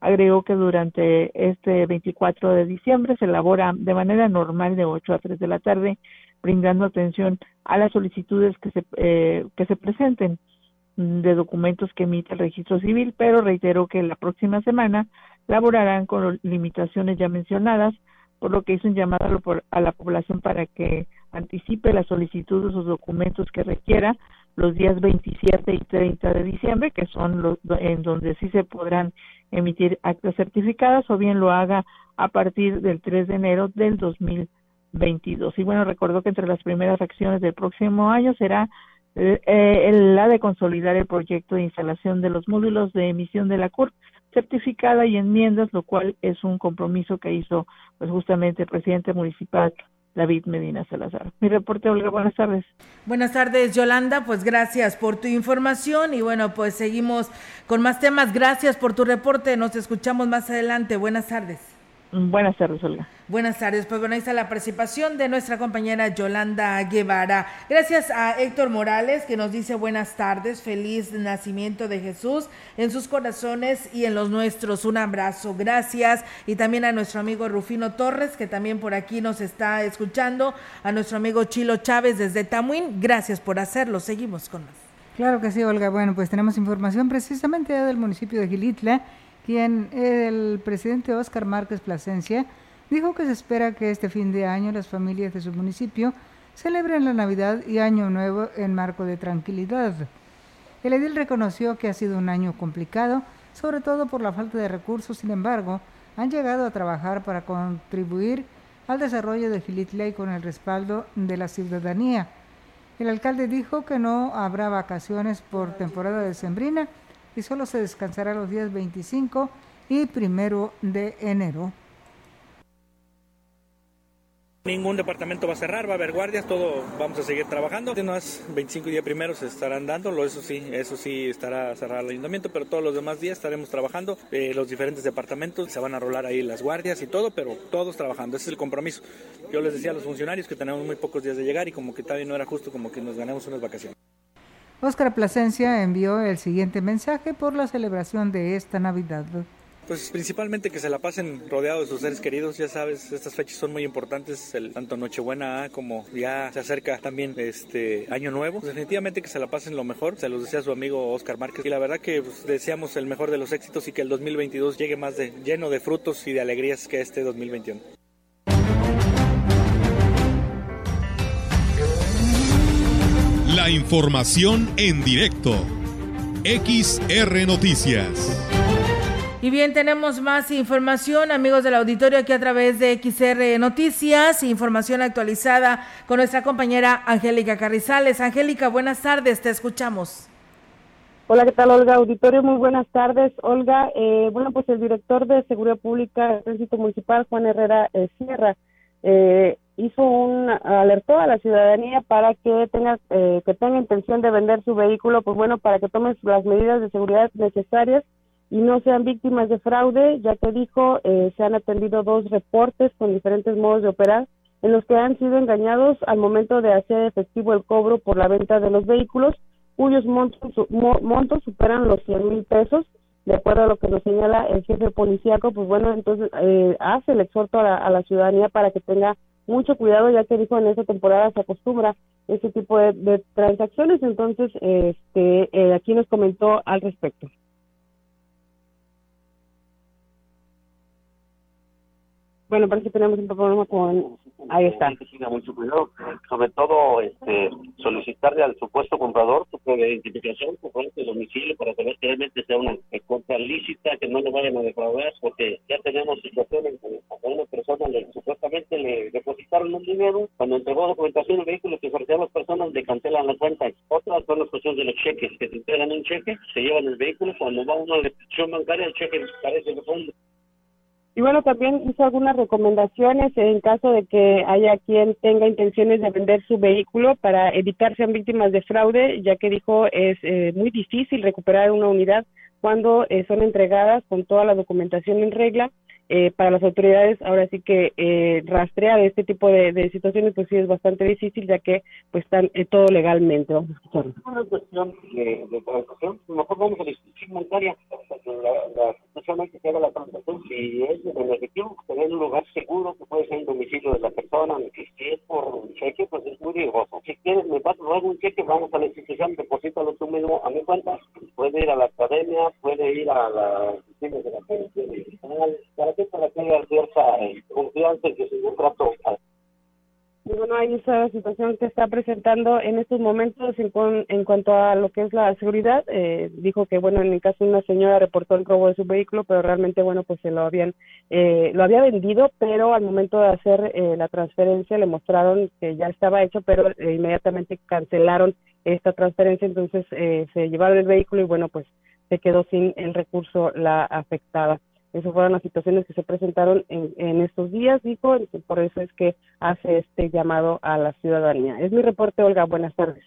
Agregó que durante este 24 de diciembre se elabora de manera normal de 8 a 3 de la tarde, brindando atención a las solicitudes que se, eh, que se presenten de documentos que emite el registro civil, pero reitero que la próxima semana laborarán con limitaciones ya mencionadas, por lo que hizo un llamado a la población para que anticipe la solicitud de sus documentos que requiera los días 27 y 30 de diciembre, que son los en donde sí se podrán emitir actas certificadas, o bien lo haga a partir del 3 de enero del 2022. Y bueno, recuerdo que entre las primeras acciones del próximo año será eh, la de consolidar el proyecto de instalación de los módulos de emisión de la CURP certificada y enmiendas, lo cual es un compromiso que hizo pues justamente el presidente municipal David Medina Salazar. Mi reporte, Olga, buenas tardes. Buenas tardes, Yolanda, pues gracias por tu información y bueno, pues seguimos con más temas. Gracias por tu reporte, nos escuchamos más adelante. Buenas tardes. Buenas tardes, Olga. Buenas tardes. Pues bueno, ahí está la participación de nuestra compañera Yolanda Guevara. Gracias a Héctor Morales que nos dice buenas tardes, feliz nacimiento de Jesús en sus corazones y en los nuestros. Un abrazo, gracias. Y también a nuestro amigo Rufino Torres que también por aquí nos está escuchando. A nuestro amigo Chilo Chávez desde Tamuín. Gracias por hacerlo. Seguimos con más. Claro que sí, Olga. Bueno, pues tenemos información precisamente del municipio de Gilitla quien el presidente Óscar Márquez Plasencia dijo que se espera que este fin de año las familias de su municipio celebren la Navidad y Año Nuevo en marco de tranquilidad. El edil reconoció que ha sido un año complicado, sobre todo por la falta de recursos, sin embargo, han llegado a trabajar para contribuir al desarrollo de Gilitley con el respaldo de la ciudadanía. El alcalde dijo que no habrá vacaciones por temporada decembrina y solo se descansará los días 25 y primero de enero. Ningún departamento va a cerrar, va a haber guardias, todo vamos a seguir trabajando. Unos 25 días primero se estarán dando, eso sí, eso sí estará cerrado el ayuntamiento, pero todos los demás días estaremos trabajando. Eh, los diferentes departamentos se van a rolar ahí las guardias y todo, pero todos trabajando. Ese es el compromiso. Yo les decía a los funcionarios que tenemos muy pocos días de llegar y como que todavía no era justo como que nos ganemos unas vacaciones. Óscar Plasencia envió el siguiente mensaje por la celebración de esta Navidad. Pues principalmente que se la pasen rodeados de sus seres queridos, ya sabes, estas fechas son muy importantes, el, tanto Nochebuena como ya se acerca también este Año Nuevo. Definitivamente que se la pasen lo mejor, se los decía su amigo Oscar Márquez y la verdad que pues, deseamos el mejor de los éxitos y que el 2022 llegue más lleno de frutos y de alegrías que este 2021. La información en directo. XR Noticias. Y bien, tenemos más información, amigos del auditorio, aquí a través de XR Noticias, información actualizada con nuestra compañera Angélica Carrizales. Angélica, buenas tardes, te escuchamos. Hola, ¿qué tal, Olga? Auditorio, muy buenas tardes. Olga, eh, bueno, pues el director de Seguridad Pública del Tránsito Municipal, Juan Herrera eh, Sierra, eh, hizo un alertó a la ciudadanía para que tenga eh, que tenga intención de vender su vehículo, pues bueno, para que tomen las medidas de seguridad necesarias y no sean víctimas de fraude, ya que dijo eh, se han atendido dos reportes con diferentes modos de operar en los que han sido engañados al momento de hacer efectivo el cobro por la venta de los vehículos, cuyos montos, montos superan los 100 mil pesos, de acuerdo a lo que nos señala el jefe policíaco, pues bueno, entonces eh, hace el exhorto a la, a la ciudadanía para que tenga mucho cuidado ya que dijo en esta temporada se acostumbra ese tipo de, transacciones entonces este eh, aquí nos comentó al respecto Bueno, parece que tenemos un problema con... Ahí está. Mucho cuidado, sobre todo este, solicitarle al supuesto comprador su identificación, su de domicilio, para saber que realmente sea una compra lícita, que no le vayan a defraudar, porque ya tenemos situaciones a una persona le, supuestamente le un dinero, cuando entregó documentación el vehículo que ofrecía a las personas le cancelan la cuenta. Otras son las cuestiones de los cheques, que se entregan un cheque, se llevan el vehículo, cuando va uno a la institución bancaria el cheque desaparece de fondo. Y bueno, también hizo algunas recomendaciones en caso de que haya quien tenga intenciones de vender su vehículo para evitar sean víctimas de fraude, ya que dijo es eh, muy difícil recuperar una unidad cuando eh, son entregadas con toda la documentación en regla eh, para las autoridades ahora sí que eh, rastrear este tipo de, de, situaciones pues sí es bastante difícil ya que pues están eh, todo legalmente vamos a escucharlo. una cuestión de, de transacción mejor vamos a discutir monetaria especialmente que haga la transacción si es de beneficio tener un lugar seguro que puede ser el domicilio de la persona si es por un cheque pues es muy riesgoso. Si quieres me paso luego un cheque vamos a la institución deposítalo tú mismo a mi cuenta. Puede ir a la academia puede ir a las oficinas de la policía digital y confianza en que se un trato y bueno, ahí está la situación que está presentando en estos momentos en, en cuanto a lo que es la seguridad. Eh, dijo que, bueno, en el caso de una señora reportó el robo de su vehículo, pero realmente, bueno, pues se lo habían, eh, lo había vendido, pero al momento de hacer eh, la transferencia le mostraron que ya estaba hecho, pero inmediatamente cancelaron esta transferencia, entonces se llevaron el vehículo y, bueno, pues se quedó sin el recurso la afectada. Esas fueron las situaciones que se presentaron en, estos días, dijo, por eso es que hace este llamado a la ciudadanía. Es mi reporte, Olga. Buenas tardes.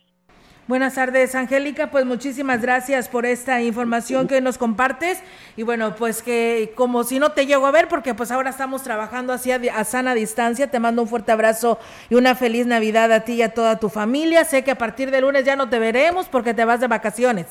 Buenas tardes, Angélica. Pues muchísimas gracias por esta información que nos compartes. Y bueno, pues que como si no te llego a ver, porque pues ahora estamos trabajando así a, sana distancia. Te mando un fuerte abrazo y una feliz Navidad a ti y a toda tu familia. Sé que a partir de lunes ya no te veremos porque te vas de vacaciones.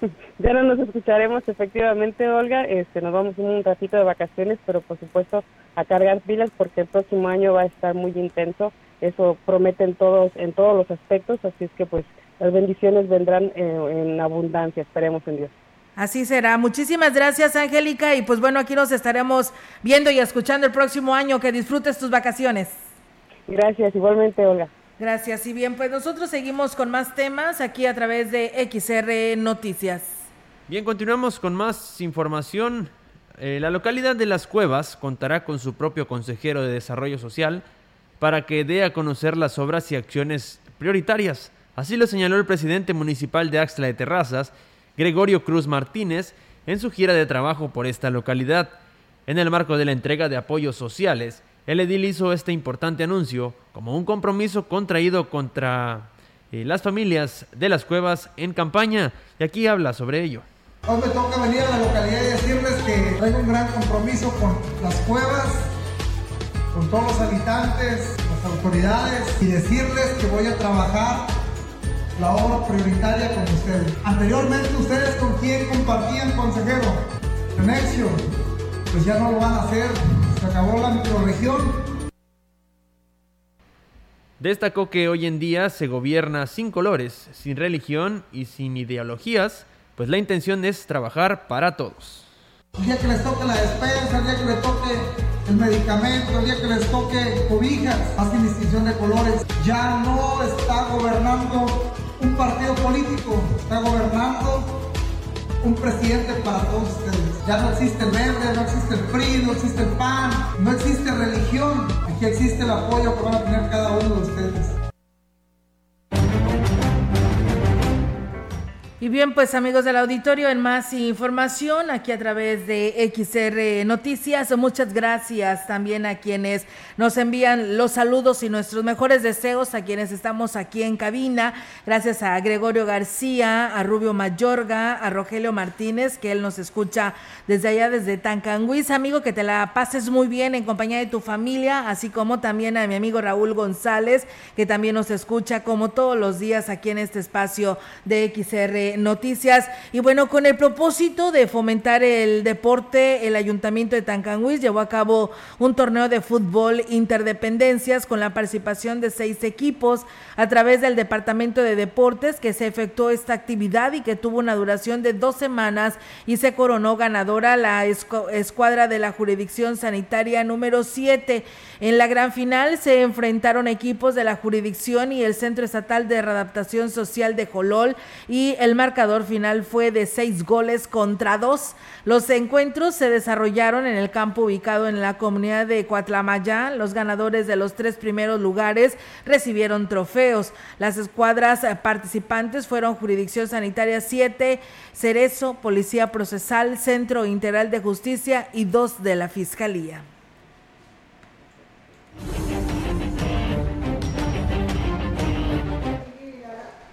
ya no nos escucharemos efectivamente, Olga. Este, nos vamos un ratito de vacaciones, pero por supuesto a cargar pilas porque el próximo año va a estar muy intenso. Eso prometen todos en todos los aspectos, así es que pues las bendiciones vendrán en abundancia, esperemos en Dios. Así será. Muchísimas gracias, Angélica. Y pues bueno, aquí nos estaremos viendo y escuchando el próximo año. Que disfrutes tus vacaciones. Gracias, igualmente, Olga. Gracias. Y bien, pues nosotros seguimos con más temas aquí a través de XR Noticias. Bien, continuamos con más información. Eh, la localidad de Las Cuevas contará con su propio consejero de desarrollo social para que dé a conocer las obras y acciones prioritarias. Así lo señaló el presidente municipal de Axtla de Terrazas, Gregorio Cruz Martínez, en su gira de trabajo por esta localidad. En el marco de la entrega de apoyos sociales, el edil hizo este importante anuncio como un compromiso contraído contra eh, las familias de las cuevas en campaña y aquí habla sobre ello. Hoy me toca venir a la localidad y decirles que traigo un gran compromiso con las cuevas, con todos los habitantes, las autoridades y decirles que voy a trabajar la obra prioritaria con ustedes. Anteriormente ustedes con quién compartían consejero, Nemexio, pues ya no lo van a hacer se acabó la microregión. Destacó que hoy en día se gobierna sin colores, sin religión y sin ideologías, pues la intención es trabajar para todos. El día que les toque la despensa, el día que les toque el medicamento, el día que les toque cobijas, hacen distinción de colores. Ya no está gobernando un partido político, está gobernando un presidente para todos ustedes. Ya no existe el verde, no existe el PRI, no existe el PAN, no existe religión. Aquí existe el apoyo que van a tener cada uno de ustedes. Y bien, pues amigos del auditorio, en más información aquí a través de XR Noticias, muchas gracias también a quienes nos envían los saludos y nuestros mejores deseos, a quienes estamos aquí en cabina, gracias a Gregorio García, a Rubio Mayorga, a Rogelio Martínez, que él nos escucha desde allá, desde Tancanguis, amigo, que te la pases muy bien en compañía de tu familia, así como también a mi amigo Raúl González, que también nos escucha como todos los días aquí en este espacio de XR noticias. Y bueno, con el propósito de fomentar el deporte, el Ayuntamiento de Tancanguis llevó a cabo un torneo de fútbol interdependencias con la participación de seis equipos a través del Departamento de Deportes que se efectuó esta actividad y que tuvo una duración de dos semanas y se coronó ganadora la escuadra de la jurisdicción sanitaria número 7. En la gran final se enfrentaron equipos de la jurisdicción y el Centro Estatal de Readaptación Social de Jolol y el marcador final fue de seis goles contra dos. Los encuentros se desarrollaron en el campo ubicado en la comunidad de Coatlamayá. Los ganadores de los tres primeros lugares recibieron trofeos. Las escuadras participantes fueron Jurisdicción Sanitaria 7, Cerezo, Policía Procesal, Centro Integral de Justicia y dos de la Fiscalía.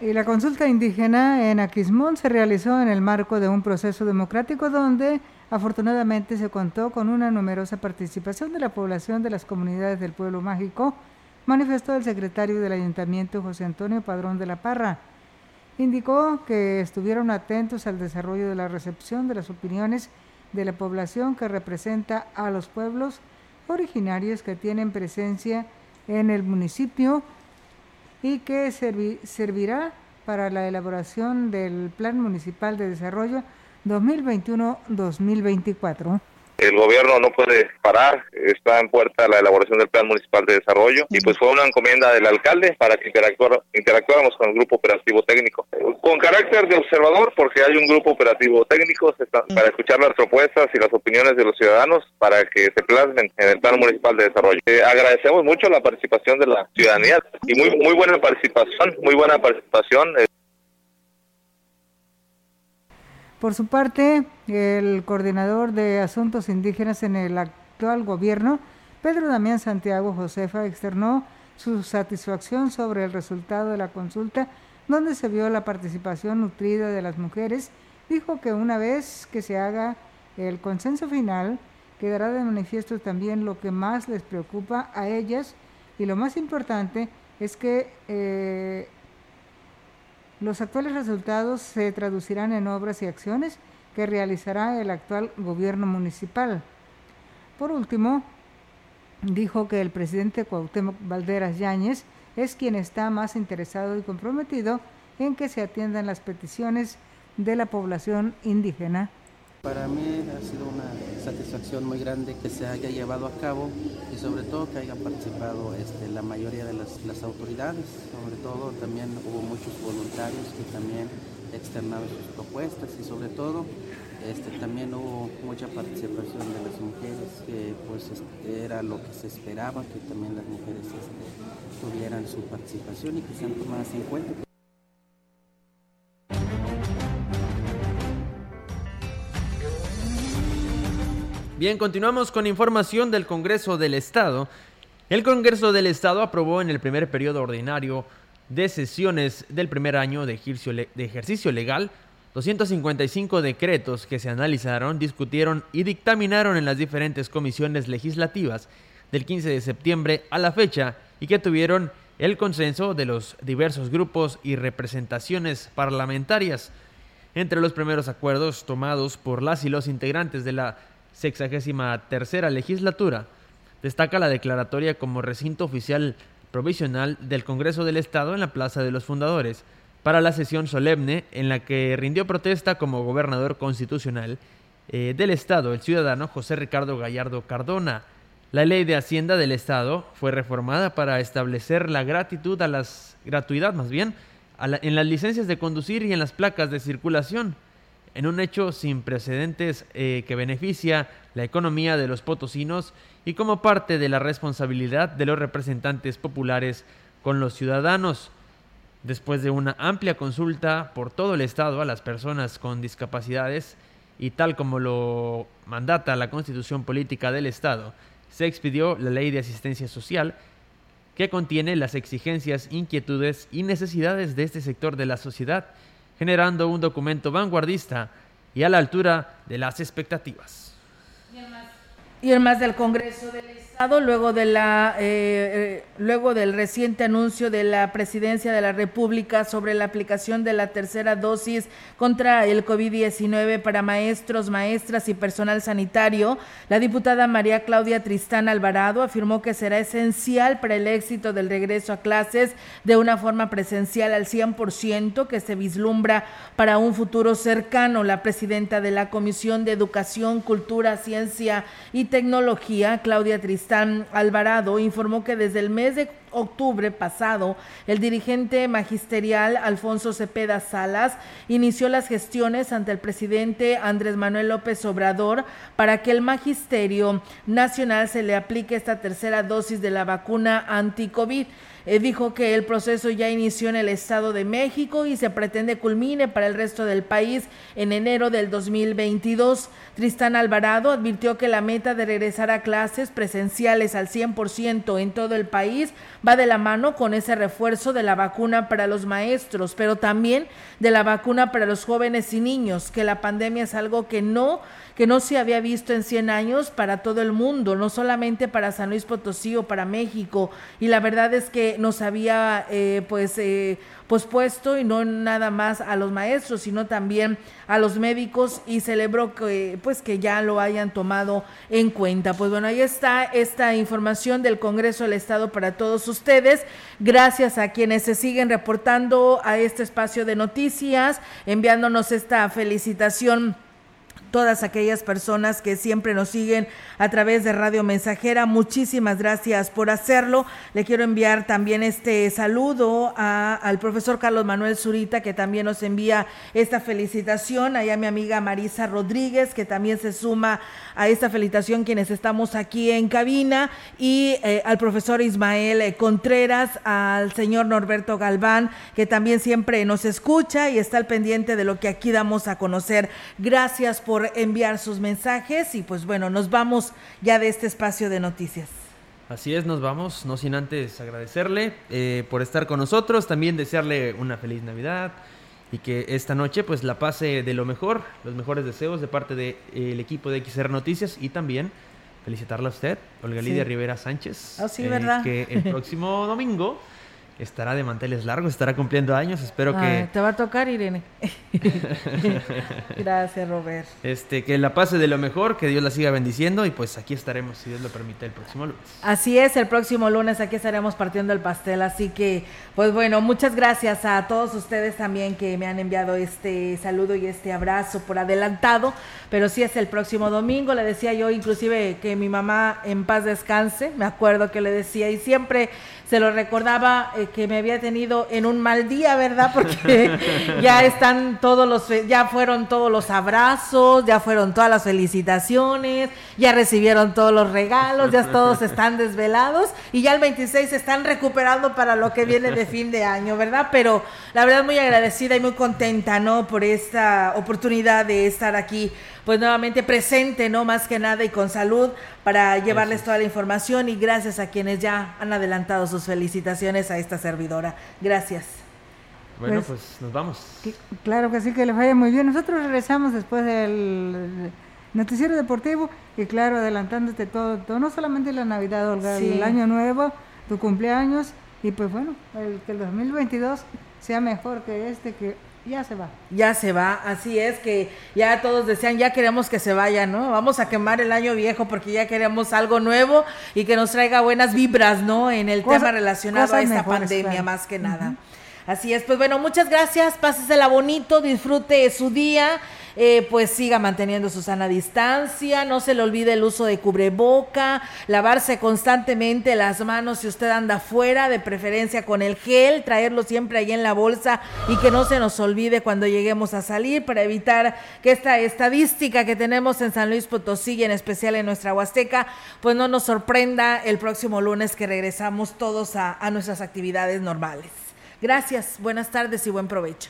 Y la consulta indígena en Aquismón se realizó en el marco de un proceso democrático donde afortunadamente se contó con una numerosa participación de la población de las comunidades del pueblo mágico, manifestó el secretario del ayuntamiento José Antonio Padrón de la Parra. Indicó que estuvieron atentos al desarrollo de la recepción de las opiniones de la población que representa a los pueblos originarios que tienen presencia en el municipio y que servirá para la elaboración del Plan Municipal de Desarrollo 2021-2024. El gobierno no puede parar, está en puerta la elaboración del plan municipal de desarrollo y pues fue una encomienda del alcalde para que interactuáramos con el grupo operativo técnico. Con carácter de observador porque hay un grupo operativo técnico para escuchar las propuestas y las opiniones de los ciudadanos para que se plasmen en el plan municipal de desarrollo. Eh, agradecemos mucho la participación de la ciudadanía y muy muy buena participación, muy buena participación. Eh, por su parte, el coordinador de asuntos indígenas en el actual gobierno, Pedro Damián Santiago Josefa, externó su satisfacción sobre el resultado de la consulta, donde se vio la participación nutrida de las mujeres. Dijo que una vez que se haga el consenso final, quedará de manifiesto también lo que más les preocupa a ellas y lo más importante es que eh, los actuales resultados se traducirán en obras y acciones que realizará el actual gobierno municipal. Por último, dijo que el presidente Cuauhtémoc Valderas Yáñez es quien está más interesado y comprometido en que se atiendan las peticiones de la población indígena para mí ha sido una satisfacción muy grande que se haya llevado a cabo y sobre todo que hayan participado este, la mayoría de las, autoridades, sobre todo también hubo muchos voluntarios que también externaron sus propuestas y sobre todo este, también hubo mucha participación de las mujeres, que pues este, era lo que se esperaba, que también las mujeres tuvieran su participación y que sean tomadas en cuenta. Bien, continuamos con información del Congreso del Estado. El Congreso del Estado aprobó en el primer periodo ordinario de sesiones del primer año de ejercicio, legal 255 decretos que se analizaron, discutieron y dictaminaron en las diferentes comisiones legislativas del 15 de septiembre a la fecha y que tuvieron el consenso de los diversos grupos y representaciones parlamentarias. Entre los primeros acuerdos tomados por las y los integrantes de la sexagésima tercera legislatura, destaca la declaratoria como recinto oficial provisional del Congreso del Estado en la Plaza de los Fundadores para la sesión solemne en la que rindió protesta como gobernador constitucional eh, del Estado el ciudadano José Ricardo Gallardo Cardona. La ley de Hacienda del Estado fue reformada para establecer la gratitud gratuidad más bien en las licencias de conducir y en las placas de circulación en un hecho sin precedentes eh, que beneficia la economía de los potosinos y como parte de la responsabilidad de los representantes populares con los ciudadanos. Después de una amplia consulta por todo el Estado a las personas con discapacidades y tal como lo mandata la Constitución Política del Estado, se expidió la Ley de Asistencia Social que contiene las exigencias, inquietudes y necesidades de este sector de la sociedad generando un documento vanguardista y a la altura de las expectativas. Y el más del Congreso luego de la eh, eh, luego del reciente anuncio de la Presidencia de la República sobre la aplicación de la tercera dosis contra el COVID-19 para maestros, maestras y personal sanitario, la diputada María Claudia Tristán Alvarado afirmó que será esencial para el éxito del regreso a clases de una forma presencial al 100% que se vislumbra para un futuro cercano. La presidenta de la Comisión de Educación, Cultura, Ciencia y Tecnología, Claudia Tristán Alvarado informó que desde el mes de octubre pasado, el dirigente magisterial Alfonso Cepeda Salas inició las gestiones ante el presidente Andrés Manuel López Obrador para que el magisterio nacional se le aplique esta tercera dosis de la vacuna anti-COVID. Eh, dijo que el proceso ya inició en el Estado de México y se pretende culmine para el resto del país en enero del 2022. Tristán Alvarado advirtió que la meta de regresar a clases presenciales al 100% en todo el país va de la mano con ese refuerzo de la vacuna para los maestros, pero también de la vacuna para los jóvenes y niños, que la pandemia es algo que no que no se había visto en 100 años para todo el mundo, no solamente para San Luis Potosí o para México. Y la verdad es que nos había eh, pues eh, pospuesto y no nada más a los maestros, sino también a los médicos y celebró que pues que ya lo hayan tomado en cuenta. Pues bueno, ahí está esta información del Congreso del Estado para todos ustedes. Gracias a quienes se siguen reportando a este espacio de noticias, enviándonos esta felicitación todas aquellas personas que siempre nos siguen a través de Radio Mensajera. Muchísimas gracias por hacerlo. Le quiero enviar también este saludo al profesor Carlos Manuel Zurita, que también nos envía esta felicitación. Allá mi amiga Marisa Rodríguez, que también se suma a esta felicitación quienes estamos aquí en cabina. Y eh, al profesor Ismael Contreras, al señor Norberto Galván, que también siempre nos escucha y está al pendiente de lo que aquí damos a conocer. Gracias por enviar sus mensajes y pues bueno, nos vamos ya de este espacio de noticias. Así es, nos vamos, no sin antes agradecerle eh, por estar con nosotros, también desearle una feliz Navidad y que esta noche pues la pase de lo mejor, los mejores deseos de parte del de, equipo de XR Noticias y también felicitarla a usted, Olga Lidia Rivera Sánchez. Oh, sí, ¿verdad? Que el próximo domingo estará de manteles largos, estará cumpliendo años. Espero que. Te va a tocar, Irene. Gracias, Robert. Este, que la pase de lo mejor, que Dios la siga bendiciendo y pues aquí estaremos, si Dios lo permite, el próximo lunes. Así es, el próximo lunes aquí estaremos partiendo el pastel. Así que, pues bueno, muchas gracias a todos ustedes también que me han enviado este saludo y este abrazo por adelantado. Pero sí es el próximo domingo. Le decía yo, inclusive, que mi mamá en paz descanse. Me acuerdo que le decía y siempre se lo recordaba eh, que me había tenido en un mal día, ¿verdad? Porque ya están todos los, ya fueron todos los abrazos, ya fueron todas las felicitaciones, ya recibieron todos los regalos, ya todos están desvelados y ya el 26 se están recuperando para lo que viene de fin de año, ¿verdad? Pero la verdad muy agradecida y muy contenta, ¿no? Por esta oportunidad de estar aquí pues nuevamente presente, ¿no? Más que nada y con salud para llevarles toda la información y gracias a quienes ya han adelantado sus felicitaciones a esta servidora. Gracias. Bueno, pues, pues nos vamos. claro que sí, que les vaya muy bien. Nosotros regresamos después del noticiero deportivo y claro, adelantándote todo, todo no solamente la Navidad, Olga, el año nuevo, tu cumpleaños y pues bueno, el, que el 2022 sea mejor que este, que ya se va. Ya se va, así es que ya todos decían, ya queremos que se vaya, ¿no? Vamos a quemar el año viejo porque ya queremos algo nuevo y que nos traiga buenas vibras, ¿no? En el tema relacionado a esta pandemia, más que nada. Así es, pues bueno, muchas gracias, pásesela bonito, disfrute su día eh, pues siga manteniendo su sana distancia, no se le olvide el uso de cubreboca, lavarse constantemente las manos si usted anda fuera, de preferencia con el gel, traerlo siempre ahí en la bolsa y que no se nos olvide cuando lleguemos a salir para evitar que esta estadística que tenemos en San Luis Potosí y en especial en nuestra Huasteca, pues no nos sorprenda el próximo lunes que regresamos todos a, a nuestras actividades normales. Gracias, buenas tardes y buen provecho.